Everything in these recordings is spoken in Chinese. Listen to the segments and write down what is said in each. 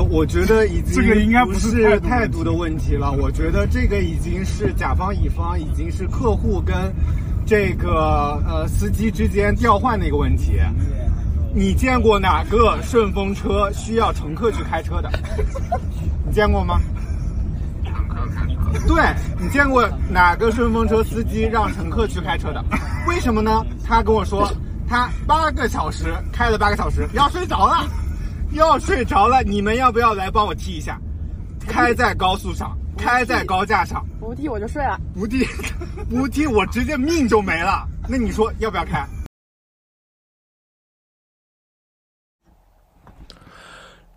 呃，我觉得已经这个应该不是是态度的问题了，我觉得这个已经是甲方乙方，已经是客户跟这个呃司机之间调换的一个问题。你见过哪个顺风车需要乘客去开车的？你见过吗？对你见过哪个顺风车司机让乘客去开车的？为什么呢？他跟我说，他八个小时开了八个小时，要睡着了，要睡着了。你们要不要来帮我踢一下？开在高速上，开在高架上，不踢我就睡了。不踢，不踢我直接命就没了。那你说要不要开？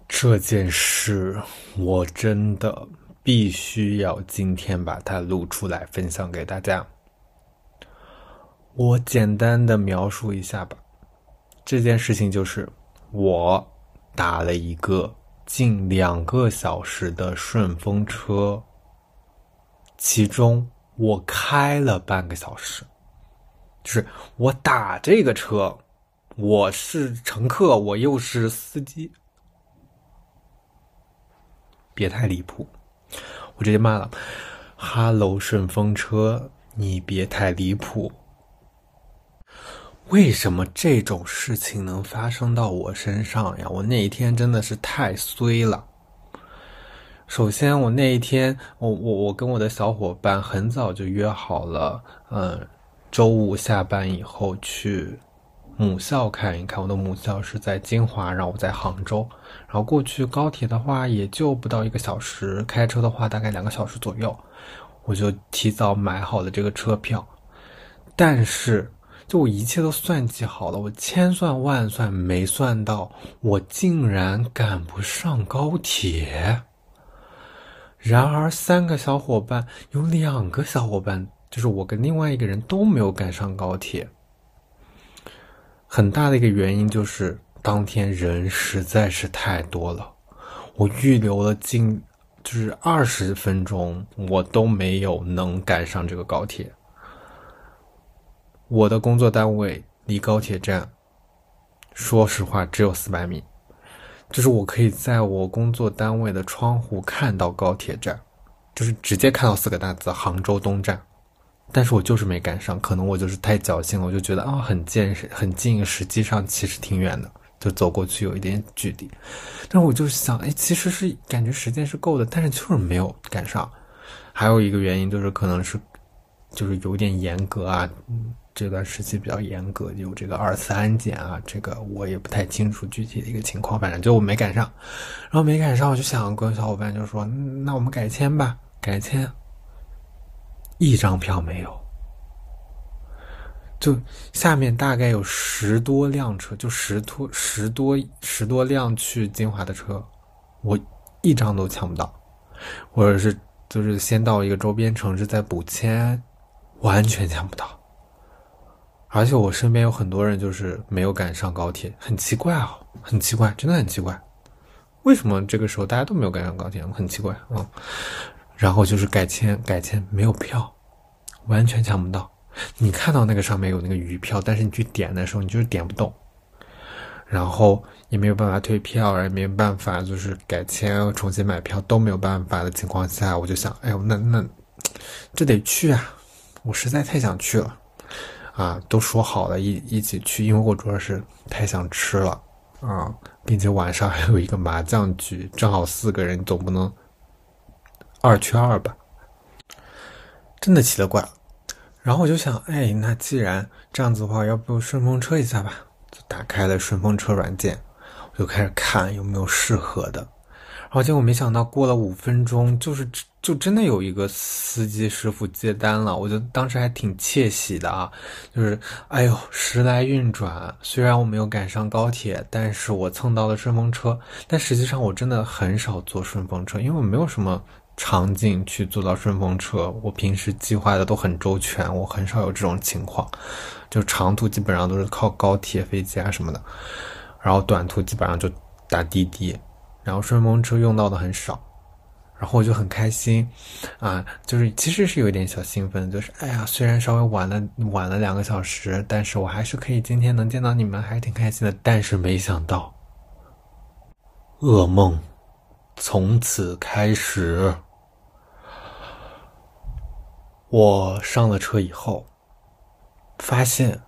这件事我真的必须要今天把它录出来分享给大家。我简单的描述一下吧。这件事情就是我打了一个近两个小时的顺风车，其中我开了半个小时，就是我打这个车，我是乘客，我又是司机。别太离谱！我直接骂了：“Hello，顺风车，你别太离谱！为什么这种事情能发生到我身上呀？我那一天真的是太衰了。首先，我那一天，我我我跟我的小伙伴很早就约好了，嗯，周五下班以后去。”母校看一看，我的母校是在金华，然后我在杭州，然后过去高铁的话也就不到一个小时，开车的话大概两个小时左右，我就提早买好了这个车票。但是，就我一切都算计好了，我千算万算没算到，我竟然赶不上高铁。然而，三个小伙伴有两个小伙伴，就是我跟另外一个人都没有赶上高铁。很大的一个原因就是当天人实在是太多了，我预留了近就是二十分钟，我都没有能赶上这个高铁。我的工作单位离高铁站，说实话只有四百米，就是我可以在我工作单位的窗户看到高铁站，就是直接看到四个大字“杭州东站”。但是我就是没赶上，可能我就是太侥幸了，我就觉得啊很近很近，实际上其实挺远的，就走过去有一点距离。但是我就想，哎，其实是感觉时间是够的，但是就是没有赶上。还有一个原因就是可能是，就是有点严格啊，这段时期比较严格，有这个二次安检啊，这个我也不太清楚具体的一个情况，反正就我没赶上。然后没赶上，我就想跟小伙伴就说，那我们改签吧，改签。一张票没有，就下面大概有十多辆车，就十多十多十多辆去金华的车，我一张都抢不到，或者是就是先到一个周边城市再补签，完全抢不到。而且我身边有很多人就是没有赶上高铁，很奇怪啊，很奇怪，真的很奇怪，为什么这个时候大家都没有赶上高铁？很奇怪啊。然后就是改签，改签没有票，完全抢不到。你看到那个上面有那个余票，但是你去点的时候，你就是点不动。然后也没有办法退票，也没有办法就是改签、重新买票都没有办法的情况下，我就想，哎呦，那那这得去啊！我实在太想去了啊！都说好了一一起去，因为我主要是太想吃了啊，并且晚上还有一个麻将局，正好四个人，总不能。二缺二吧，真的奇了怪了。然后我就想，哎，那既然这样子的话，要不顺风车一下吧？就打开了顺风车软件，我就开始看有没有适合的。然后结果没想到，过了五分钟，就是就真的有一个司机师傅接单了。我就当时还挺窃喜的啊，就是哎呦，时来运转。虽然我没有赶上高铁，但是我蹭到了顺风车。但实际上，我真的很少坐顺风车，因为我没有什么。场景去坐到顺风车，我平时计划的都很周全，我很少有这种情况。就长途基本上都是靠高铁、飞机啊什么的，然后短途基本上就打滴滴，然后顺风车用到的很少。然后我就很开心，啊，就是其实是有一点小兴奋，就是哎呀，虽然稍微晚了晚了两个小时，但是我还是可以今天能见到你们，还挺开心的。但是没想到，噩梦从此开始，我上了车以后，发现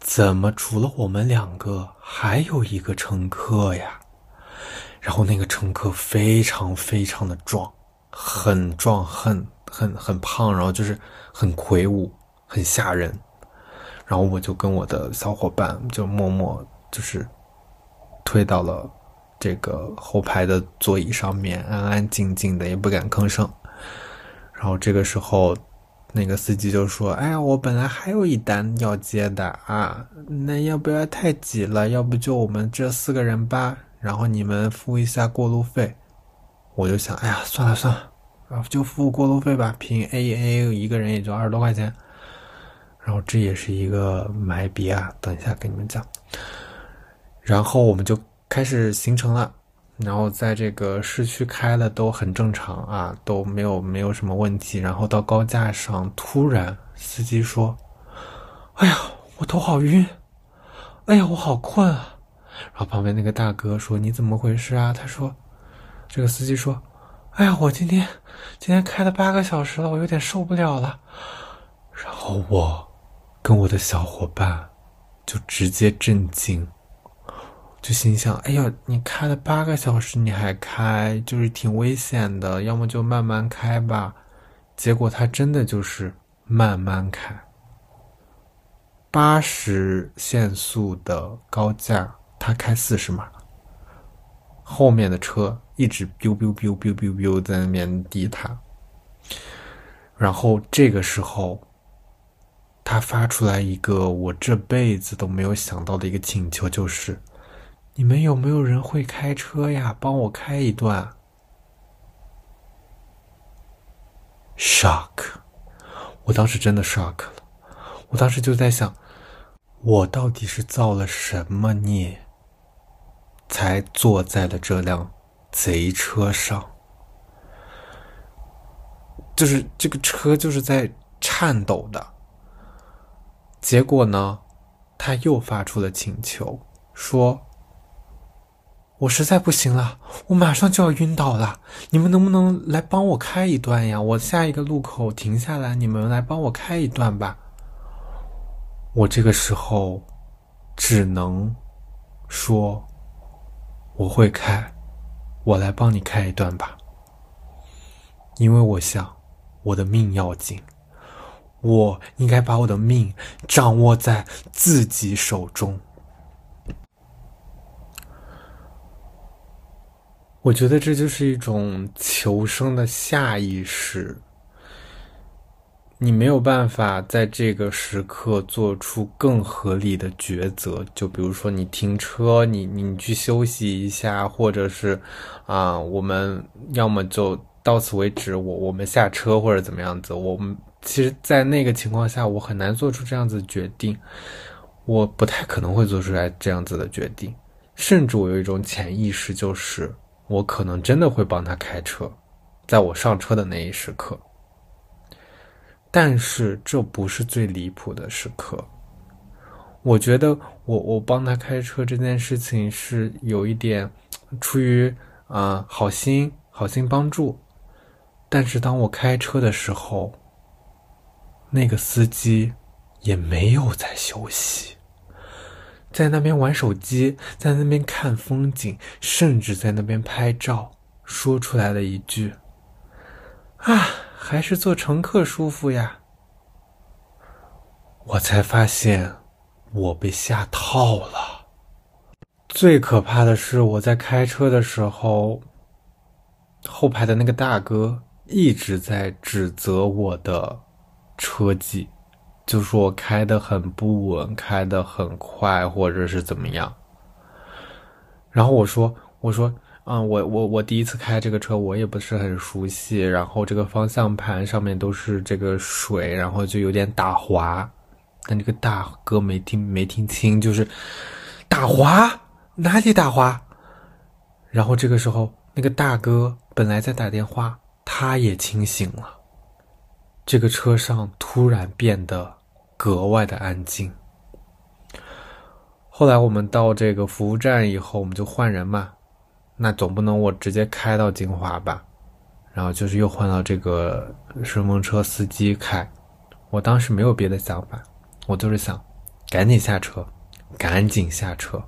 怎么除了我们两个，还有一个乘客呀？然后那个乘客非常非常的壮，很壮，很很很胖，然后就是很魁梧，很吓人。然后我就跟我的小伙伴就默默就是推到了这个后排的座椅上面，安安静静的，也不敢吭声。然后这个时候，那个司机就说：“哎呀，我本来还有一单要接的啊，那要不要太挤了？要不就我们这四个人吧，然后你们付一下过路费。”我就想：“哎呀，算了算了，啊，就付过路费吧，凭 A A 一个人也就二十多块钱。”然后这也是一个埋笔啊，等一下跟你们讲。然后我们就开始行程了，然后在这个市区开的都很正常啊，都没有没有什么问题。然后到高架上，突然司机说：“哎呀，我头好晕，哎呀，我好困啊。”然后旁边那个大哥说：“你怎么回事啊？”他说：“这个司机说，哎呀，我今天今天开了八个小时了，我有点受不了了。”然后我。跟我的小伙伴就直接震惊，就心想：“哎呀，你开了八个小时你还开，就是挺危险的，要么就慢慢开吧。”结果他真的就是慢慢开，八十限速的高架，他开四十码，后面的车一直 biu biu biu biu biu biu 在那边滴他，然后这个时候。他发出来一个我这辈子都没有想到的一个请求，就是你们有没有人会开车呀？帮我开一段。shock，我当时真的 shock 了。我当时就在想，我到底是造了什么孽，才坐在了这辆贼车上？就是这个车就是在颤抖的。结果呢，他又发出了请求，说：“我实在不行了，我马上就要晕倒了，你们能不能来帮我开一段呀？我下一个路口停下来，你们来帮我开一段吧。”我这个时候只能说：“我会开，我来帮你开一段吧。”因为我想，我的命要紧。我应该把我的命掌握在自己手中。我觉得这就是一种求生的下意识。你没有办法在这个时刻做出更合理的抉择。就比如说，你停车，你你去休息一下，或者是啊，我们要么就到此为止，我我们下车或者怎么样子，我们。其实，在那个情况下，我很难做出这样子的决定，我不太可能会做出来这样子的决定，甚至我有一种潜意识，就是我可能真的会帮他开车，在我上车的那一时刻。但是这不是最离谱的时刻，我觉得我我帮他开车这件事情是有一点出于啊好心好心帮助，但是当我开车的时候。那个司机也没有在休息，在那边玩手机，在那边看风景，甚至在那边拍照，说出来了一句：“啊，还是做乘客舒服呀。”我才发现我被下套了。最可怕的是，我在开车的时候，后排的那个大哥一直在指责我的。车技，就说我开的很不稳，开的很快，或者是怎么样。然后我说：“我说，嗯，我我我第一次开这个车，我也不是很熟悉。然后这个方向盘上面都是这个水，然后就有点打滑。但这个大哥没听没听清，就是打滑哪里打滑？然后这个时候，那个大哥本来在打电话，他也清醒了。”这个车上突然变得格外的安静。后来我们到这个服务站以后，我们就换人嘛。那总不能我直接开到金华吧？然后就是又换到这个顺风车司机开。我当时没有别的想法，我就是想赶紧下车，赶紧下车。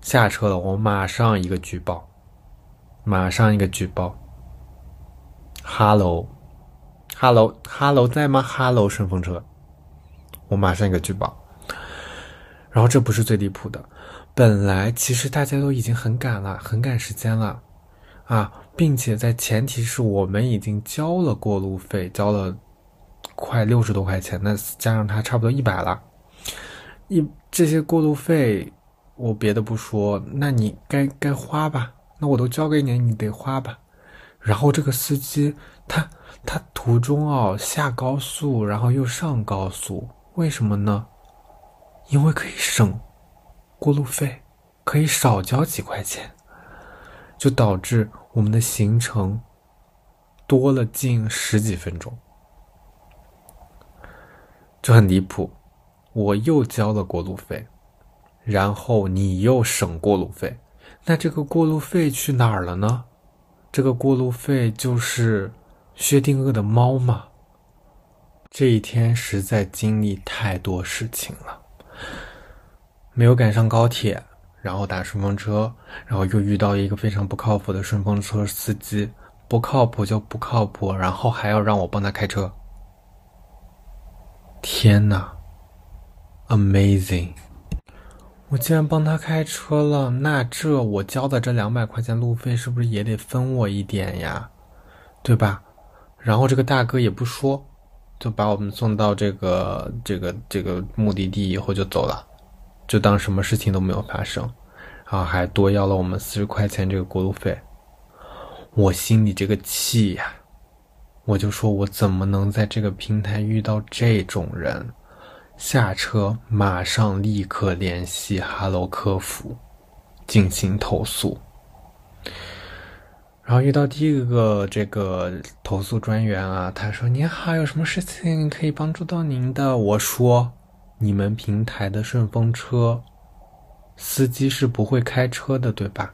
下车了，我马上一个举报，马上一个举报。Hello，Hello，Hello，在吗？Hello，顺风车，我马上一个举报。然后这不是最离谱的，本来其实大家都已经很赶了，很赶时间了，啊，并且在前提是我们已经交了过路费，交了快六十多块钱，那加上他差不多一百了，一这些过路费。我别的不说，那你该该花吧，那我都交给你，你得花吧。然后这个司机，他他途中哦下高速，然后又上高速，为什么呢？因为可以省过路费，可以少交几块钱，就导致我们的行程多了近十几分钟，就很离谱。我又交了过路费。然后你又省过路费，那这个过路费去哪儿了呢？这个过路费就是薛定谔的猫吗？这一天实在经历太多事情了，没有赶上高铁，然后打顺风车，然后又遇到一个非常不靠谱的顺风车司机，不靠谱就不靠谱，然后还要让我帮他开车。天哪，Amazing！我既然帮他开车了，那这我交的这两百块钱路费是不是也得分我一点呀？对吧？然后这个大哥也不说，就把我们送到这个这个这个目的地以后就走了，就当什么事情都没有发生，然后还多要了我们四十块钱这个过路费。我心里这个气呀，我就说我怎么能在这个平台遇到这种人？下车，马上立刻联系 Hello 客服进行投诉。然后遇到第一个这个投诉专员啊，他说：“您好，有什么事情可以帮助到您的？”我说：“你们平台的顺风车司机是不会开车的，对吧？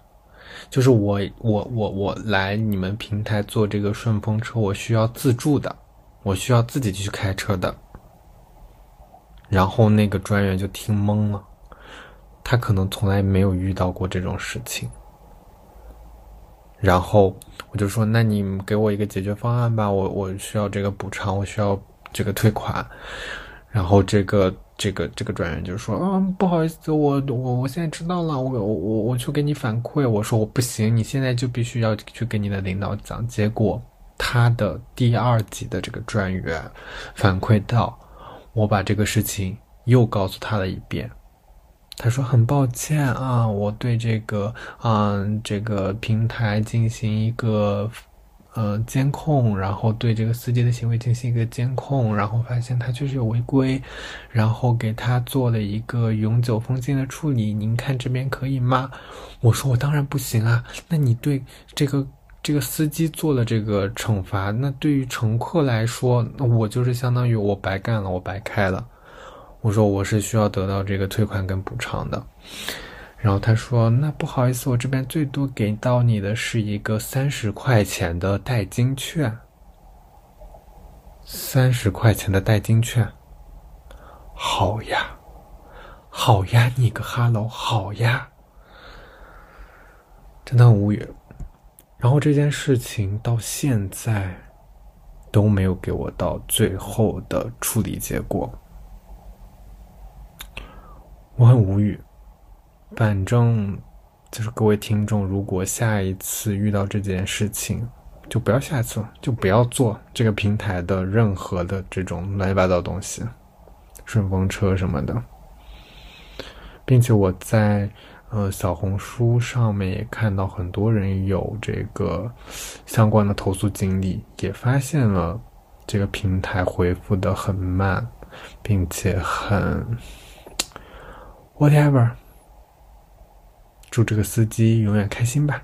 就是我我我我来你们平台做这个顺风车，我需要自助的，我需要自己去开车的。”然后那个专员就听懵了，他可能从来没有遇到过这种事情。然后我就说：“那你给我一个解决方案吧，我我需要这个补偿，我需要这个退款。”然后这个这个这个专员就说：“嗯，不好意思，我我我现在知道了，我我我我去给你反馈。”我说：“我不行，你现在就必须要去跟你的领导讲。”结果他的第二级的这个专员反馈到。我把这个事情又告诉他了一遍，他说很抱歉啊，我对这个啊这个平台进行一个呃监控，然后对这个司机的行为进行一个监控，然后发现他确实有违规，然后给他做了一个永久封禁的处理。您看这边可以吗？我说我当然不行啊，那你对这个。这个司机做了这个惩罚，那对于乘客来说，那我就是相当于我白干了，我白开了。我说我是需要得到这个退款跟补偿的。然后他说：“那不好意思，我这边最多给到你的是一个三十块钱的代金券。三十块钱的代金券，好呀，好呀，你个哈喽，好呀，真的很无语。”然后这件事情到现在都没有给我到最后的处理结果，我很无语。反正就是各位听众，如果下一次遇到这件事情，就不要下一次，就不要做这个平台的任何的这种乱七八糟东西，顺风车什么的，并且我在。呃，小红书上面也看到很多人有这个相关的投诉经历，也发现了这个平台回复的很慢，并且很 whatever。祝这个司机永远开心吧。